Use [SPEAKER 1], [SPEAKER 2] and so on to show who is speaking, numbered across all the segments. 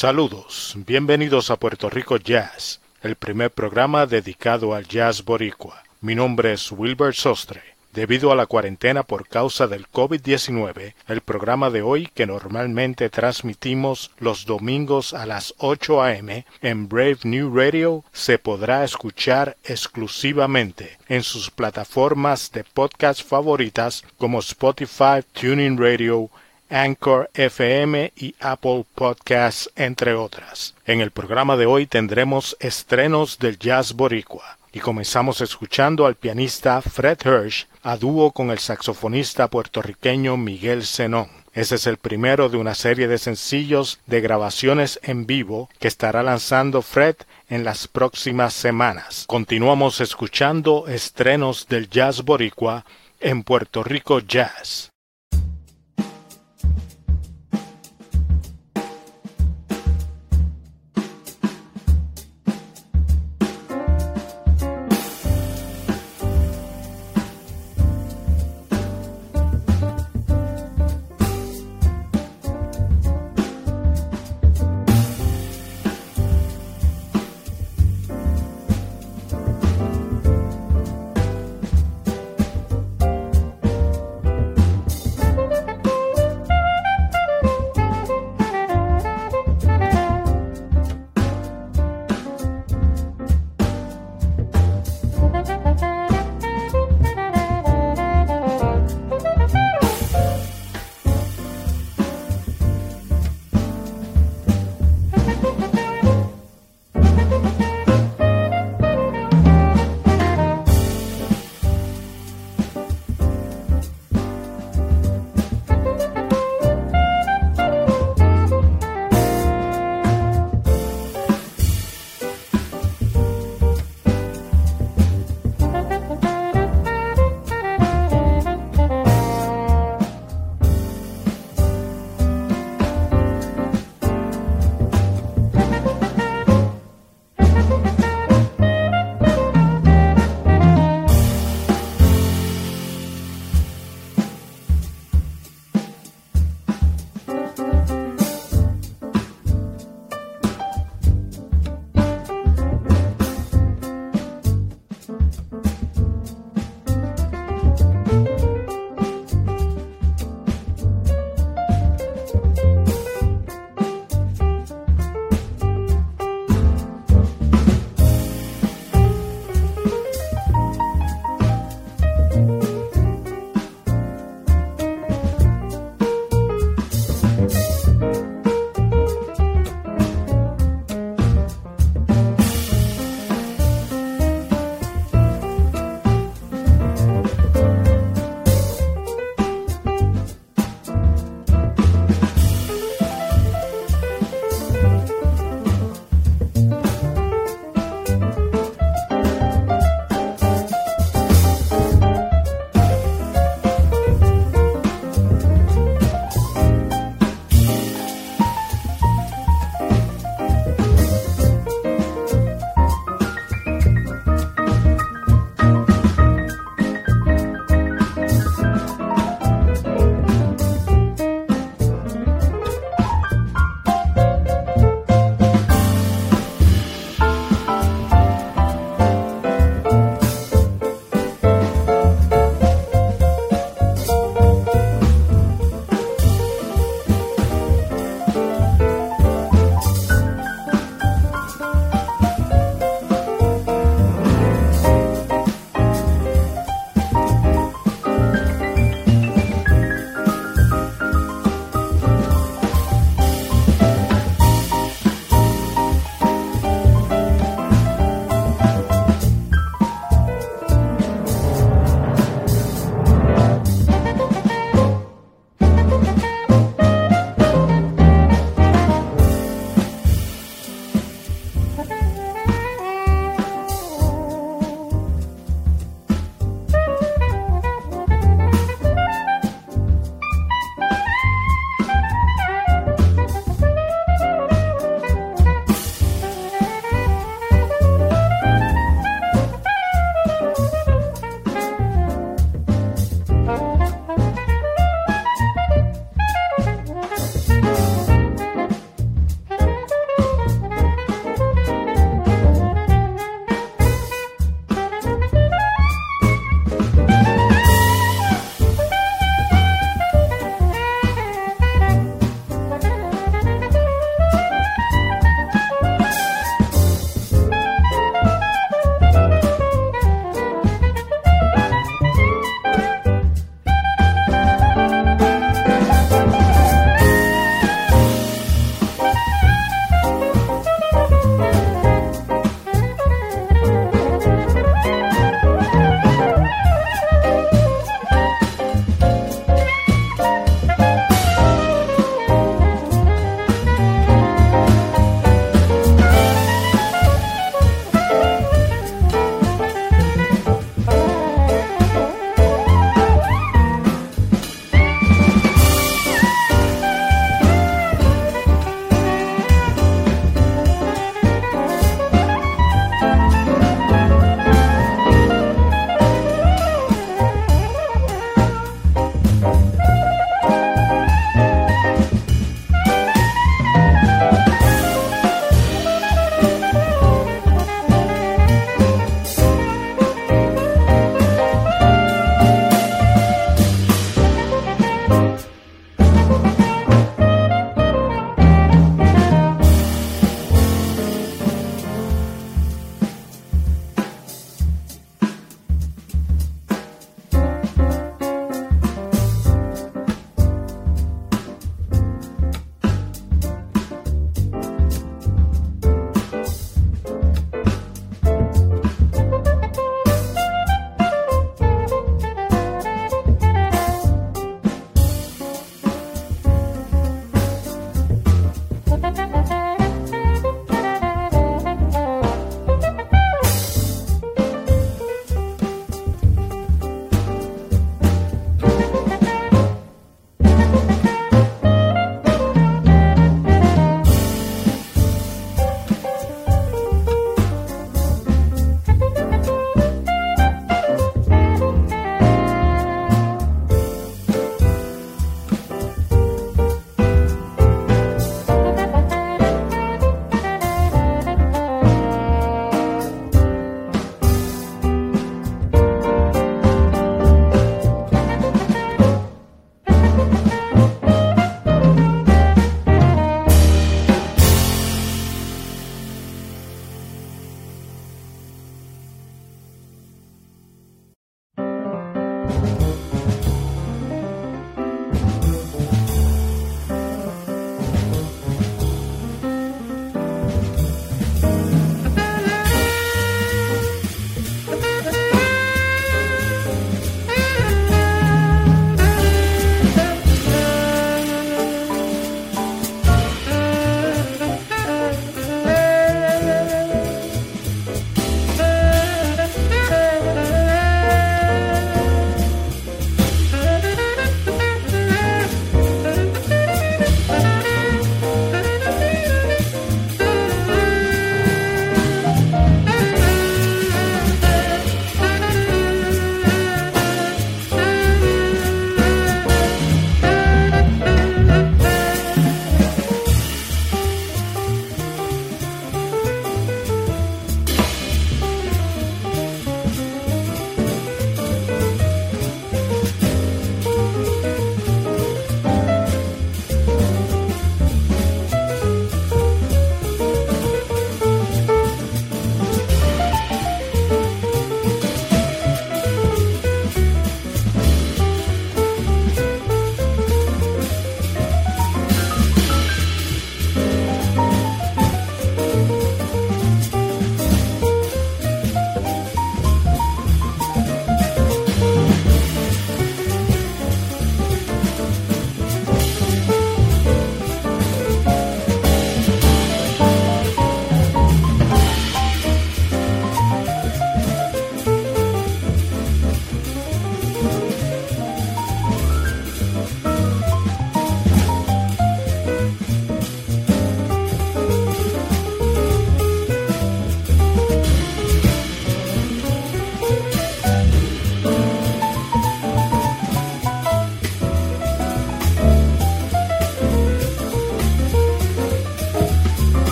[SPEAKER 1] Saludos, bienvenidos a Puerto Rico Jazz, el primer programa dedicado al jazz boricua. Mi nombre es Wilbert Sostre. Debido a la cuarentena por causa del COVID-19, el programa de hoy, que normalmente transmitimos los domingos a las 8 a.m. en Brave New Radio, se podrá escuchar exclusivamente en sus plataformas de podcast favoritas como Spotify, Tuning Radio, Anchor FM y Apple Podcasts, entre otras. En el programa de hoy tendremos estrenos del jazz boricua y comenzamos escuchando al pianista Fred Hirsch a dúo con el saxofonista puertorriqueño Miguel Zenón. Ese es el primero de una serie de sencillos de grabaciones en vivo que estará lanzando Fred en las próximas semanas. Continuamos escuchando estrenos del jazz boricua en Puerto Rico Jazz.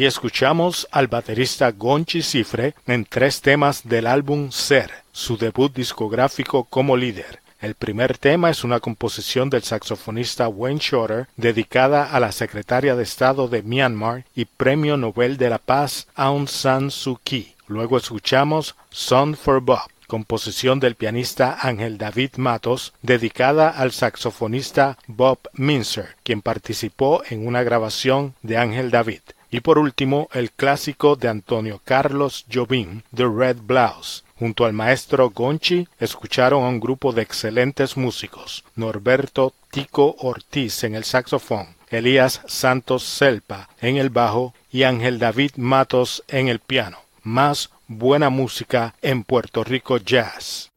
[SPEAKER 1] Ahí escuchamos al baterista Gonchi Cifre en tres temas del álbum Ser, su debut discográfico como líder. El primer tema es una composición del saxofonista Wayne Shorter dedicada a la secretaria de Estado de Myanmar y Premio Nobel de la Paz Aung San Suu Kyi. Luego escuchamos Song for Bob, composición del pianista Ángel David Matos, dedicada al saxofonista Bob Minzer, quien participó en una grabación de Ángel David. Y por último, el clásico de Antonio Carlos Jobim, The Red Blouse. Junto al maestro Gonchi escucharon a un grupo de excelentes músicos, Norberto Tico Ortiz en el saxofón, Elías Santos Selpa en el bajo y Ángel David Matos en el piano. Más buena música en Puerto Rico Jazz.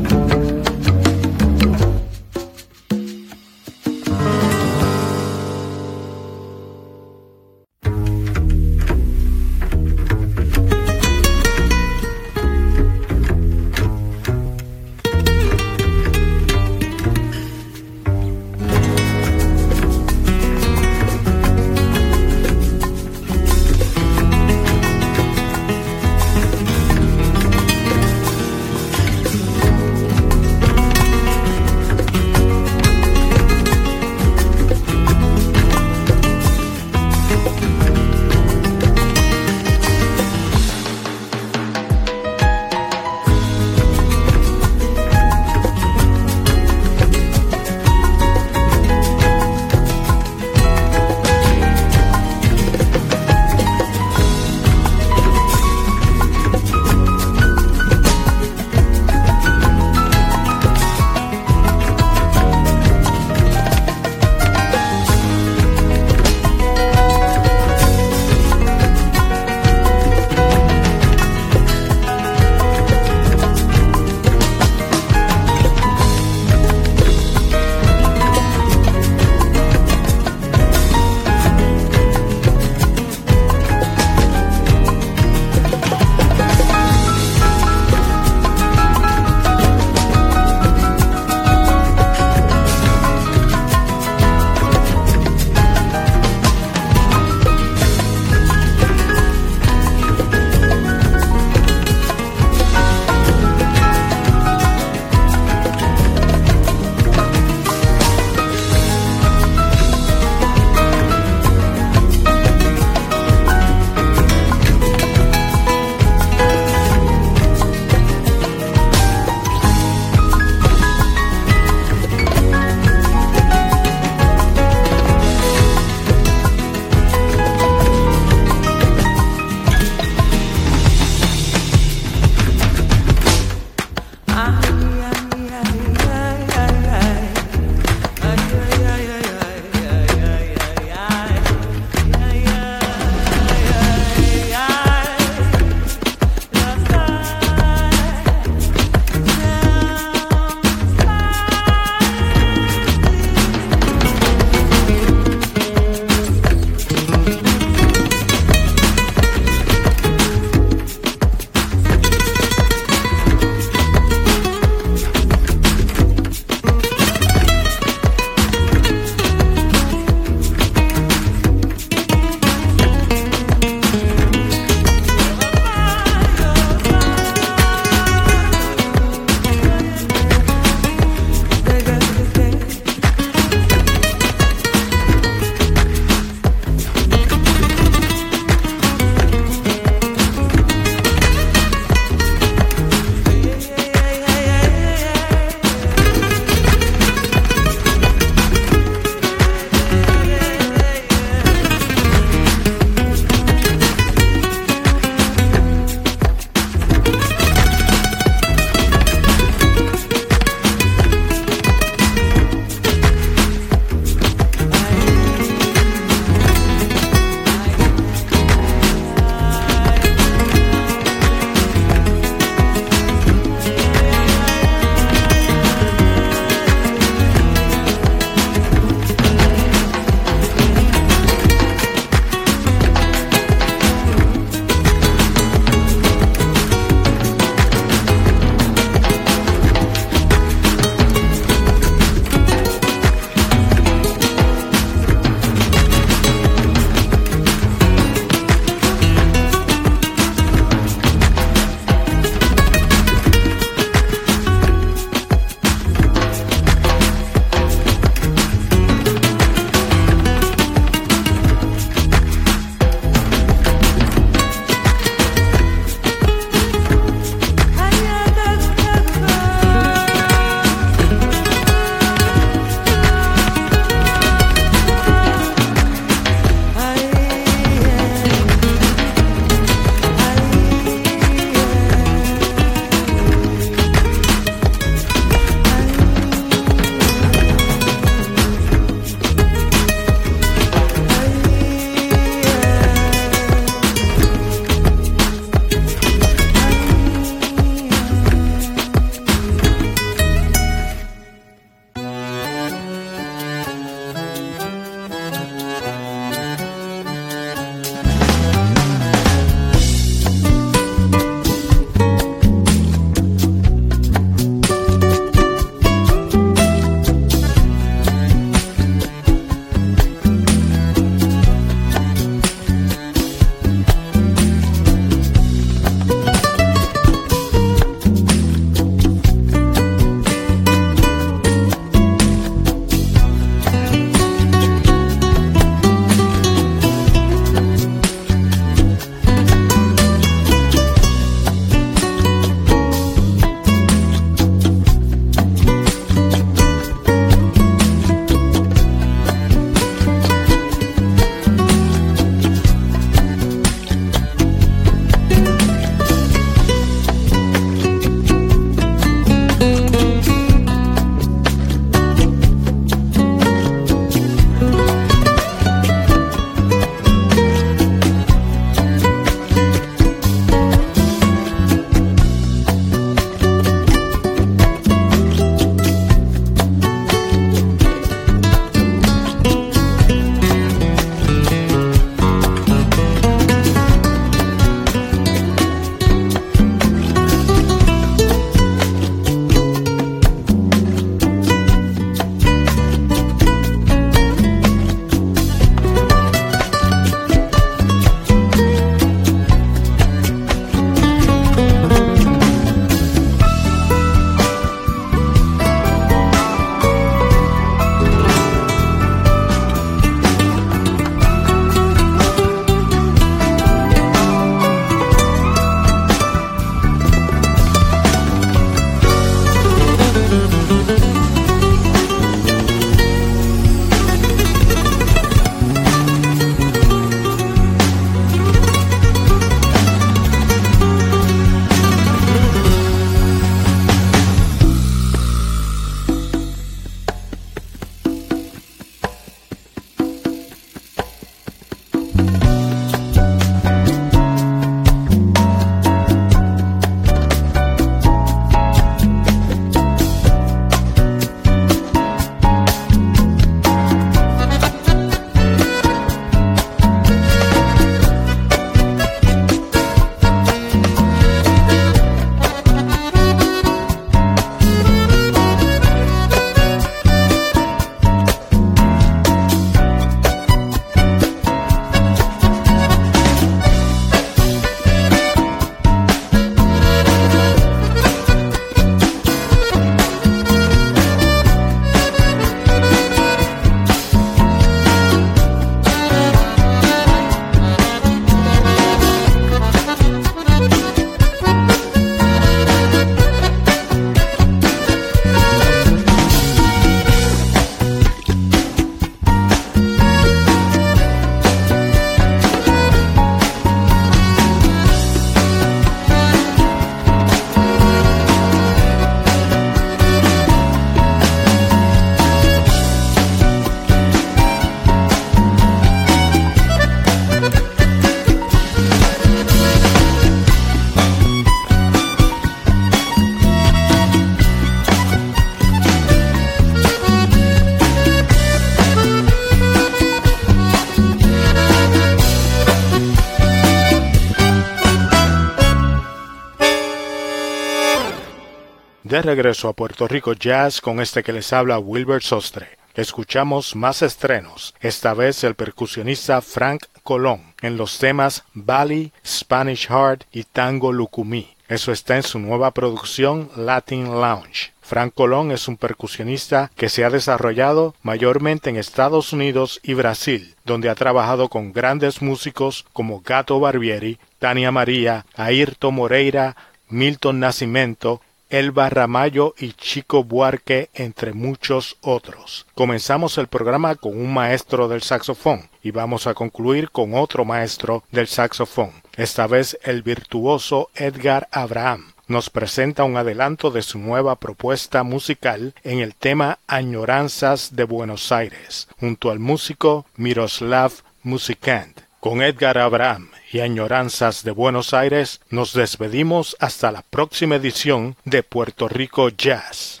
[SPEAKER 1] Regreso a Puerto Rico Jazz con este que les habla Wilbur Sostre. Escuchamos más estrenos, esta vez el percusionista Frank Colón, en los temas Bali, Spanish Heart y Tango Lucumí. Eso está en su nueva producción Latin Lounge. Frank Colón es un percusionista que se ha desarrollado mayormente en Estados Unidos y Brasil, donde ha trabajado con grandes músicos como Gato Barbieri, Tania María, Ayrton Moreira, Milton Nascimento, Elba Ramallo y Chico Buarque, entre muchos otros. Comenzamos el programa con un maestro del saxofón y vamos a concluir con otro maestro del saxofón, esta vez el virtuoso Edgar Abraham. Nos presenta un adelanto de su nueva propuesta musical en el tema Añoranzas de Buenos Aires, junto al músico Miroslav Musikant. Con Edgar Abraham y añoranzas de Buenos Aires, nos despedimos hasta la próxima edición de Puerto Rico Jazz.